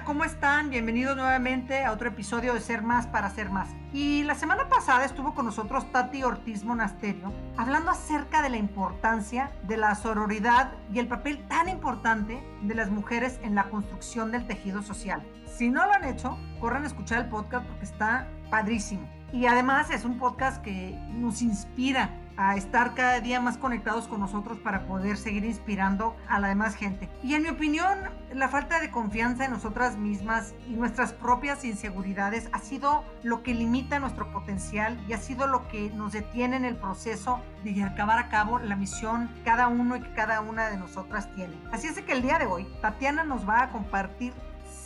¿cómo están? Bienvenidos nuevamente a otro episodio de Ser Más para Ser Más. Y la semana pasada estuvo con nosotros Tati Ortiz Monasterio hablando acerca de la importancia de la sororidad y el papel tan importante de las mujeres en la construcción del tejido social. Si no lo han hecho, corran a escuchar el podcast porque está padrísimo. Y además es un podcast que nos inspira a estar cada día más conectados con nosotros para poder seguir inspirando a la demás gente. Y en mi opinión, la falta de confianza en nosotras mismas y nuestras propias inseguridades ha sido lo que limita nuestro potencial y ha sido lo que nos detiene en el proceso de acabar a cabo la misión cada uno y que cada una de nosotras tiene. Así es que el día de hoy, Tatiana nos va a compartir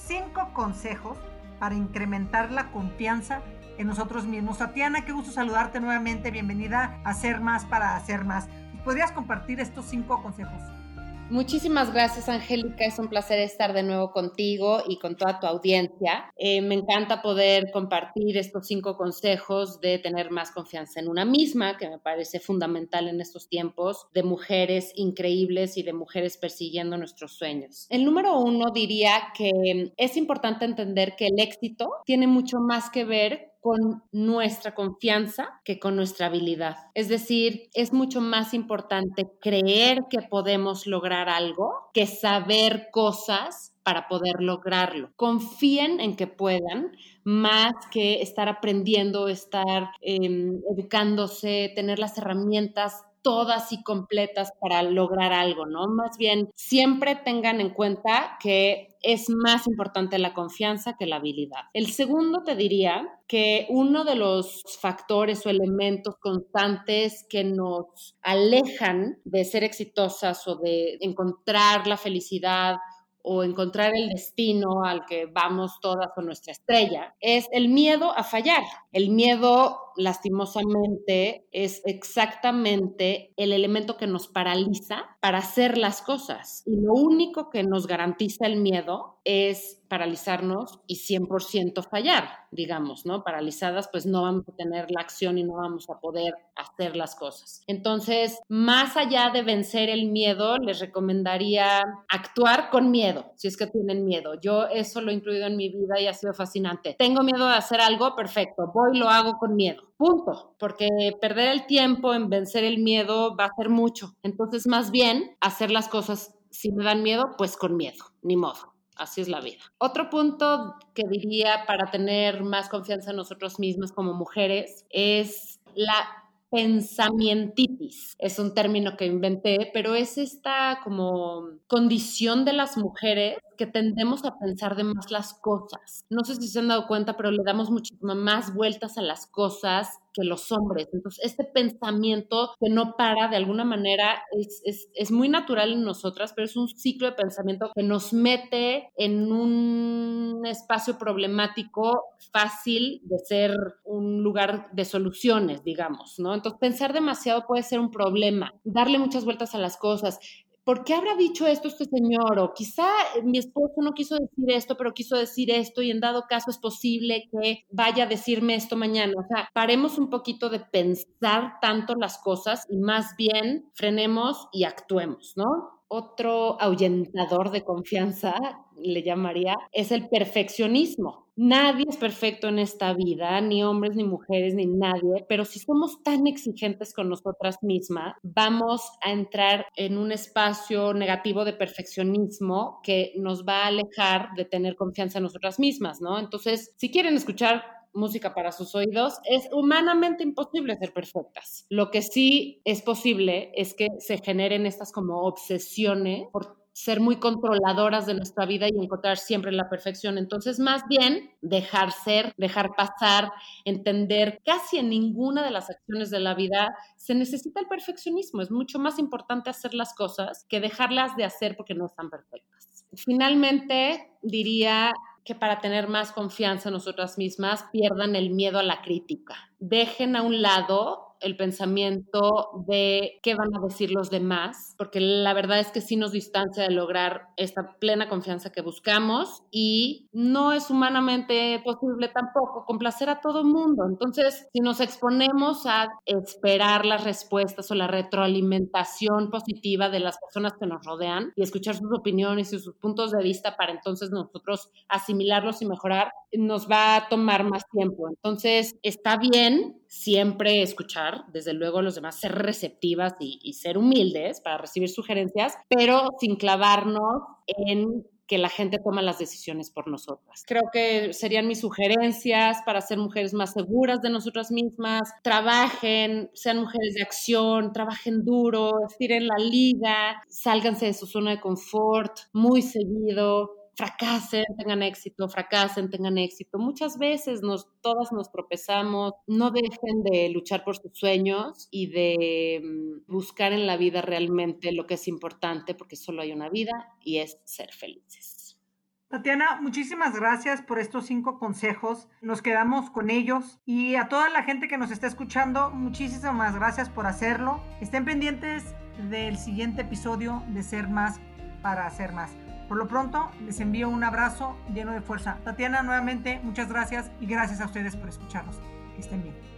cinco consejos para incrementar la confianza en nosotros mismos. Tatiana, qué gusto saludarte nuevamente. Bienvenida a Ser Más para Hacer Más. ¿Podrías compartir estos cinco consejos? Muchísimas gracias, Angélica. Es un placer estar de nuevo contigo y con toda tu audiencia. Eh, me encanta poder compartir estos cinco consejos de tener más confianza en una misma, que me parece fundamental en estos tiempos de mujeres increíbles y de mujeres persiguiendo nuestros sueños. El número uno diría que es importante entender que el éxito tiene mucho más que ver con nuestra confianza que con nuestra habilidad. Es decir, es mucho más importante creer que podemos lograr algo que saber cosas para poder lograrlo. Confíen en que puedan, más que estar aprendiendo, estar em, educándose, tener las herramientas todas y completas para lograr algo, ¿no? Más bien, siempre tengan en cuenta que es más importante la confianza que la habilidad. El segundo te diría que uno de los factores o elementos constantes que nos alejan de ser exitosas o de encontrar la felicidad o encontrar el destino al que vamos todas con nuestra estrella, es el miedo a fallar. El miedo, lastimosamente, es exactamente el elemento que nos paraliza para hacer las cosas. Y lo único que nos garantiza el miedo es paralizarnos y 100% fallar, digamos, ¿no? Paralizadas, pues no vamos a tener la acción y no vamos a poder hacer las cosas. Entonces, más allá de vencer el miedo, les recomendaría actuar con miedo, si es que tienen miedo. Yo eso lo he incluido en mi vida y ha sido fascinante. Tengo miedo de hacer algo, perfecto, voy y lo hago con miedo. Punto, porque perder el tiempo en vencer el miedo va a ser mucho. Entonces, más bien, hacer las cosas si me dan miedo, pues con miedo, ni modo así es la vida. Otro punto que diría para tener más confianza en nosotros mismos como mujeres es la pensamientitis. Es un término que inventé, pero es esta como condición de las mujeres que tendemos a pensar de más las cosas. No sé si se han dado cuenta, pero le damos muchísimas más vueltas a las cosas que los hombres. Entonces, este pensamiento que no para de alguna manera es, es, es, muy natural en nosotras, pero es un ciclo de pensamiento que nos mete en un espacio problemático fácil de ser un lugar de soluciones, digamos, ¿no? Entonces, pensar demasiado puede ser un problema, darle muchas vueltas a las cosas, ¿por qué habrá dicho esto este señor? O quizá eh, mi esposo no quiso decir esto, pero quiso decir esto y en dado caso es posible que vaya a decirme esto mañana. O sea, paremos un poquito de pensar tanto las cosas y más bien frenemos y actuemos, ¿no? Otro ahuyentador de confianza, le llamaría, es el perfeccionismo. Nadie es perfecto en esta vida, ni hombres, ni mujeres, ni nadie, pero si somos tan exigentes con nosotras mismas, vamos a entrar en un espacio negativo de perfeccionismo que nos va a alejar de tener confianza en nosotras mismas, ¿no? Entonces, si quieren escuchar música para sus oídos, es humanamente imposible ser perfectas. Lo que sí es posible es que se generen estas como obsesiones por ser muy controladoras de nuestra vida y encontrar siempre la perfección. Entonces, más bien, dejar ser, dejar pasar, entender casi en ninguna de las acciones de la vida se necesita el perfeccionismo. Es mucho más importante hacer las cosas que dejarlas de hacer porque no están perfectas. Finalmente, diría que para tener más confianza en nosotras mismas pierdan el miedo a la crítica. Dejen a un lado el pensamiento de qué van a decir los demás, porque la verdad es que sí nos distancia de lograr esta plena confianza que buscamos y no es humanamente posible tampoco complacer a todo el mundo. Entonces, si nos exponemos a esperar las respuestas o la retroalimentación positiva de las personas que nos rodean y escuchar sus opiniones y sus puntos de vista para entonces nosotros asimilarlos y mejorar, nos va a tomar más tiempo. Entonces, está bien siempre escuchar, desde luego, los demás, ser receptivas y, y ser humildes para recibir sugerencias, pero sin clavarnos en que la gente toma las decisiones por nosotras. Creo que serían mis sugerencias para ser mujeres más seguras de nosotras mismas, trabajen, sean mujeres de acción, trabajen duro, estiren la liga, sálganse de su zona de confort muy seguido, fracasen, tengan éxito, fracasen, tengan éxito. Muchas veces nos, todas nos tropezamos, no dejen de luchar por sus sueños y de mm, buscar en la vida realmente lo que es importante, porque solo hay una vida y es ser felices. Tatiana, muchísimas gracias por estos cinco consejos. Nos quedamos con ellos y a toda la gente que nos está escuchando, muchísimas gracias por hacerlo. Estén pendientes del siguiente episodio de Ser Más para Hacer Más. Por lo pronto, les envío un abrazo lleno de fuerza. Tatiana, nuevamente, muchas gracias y gracias a ustedes por escucharnos. Que estén bien.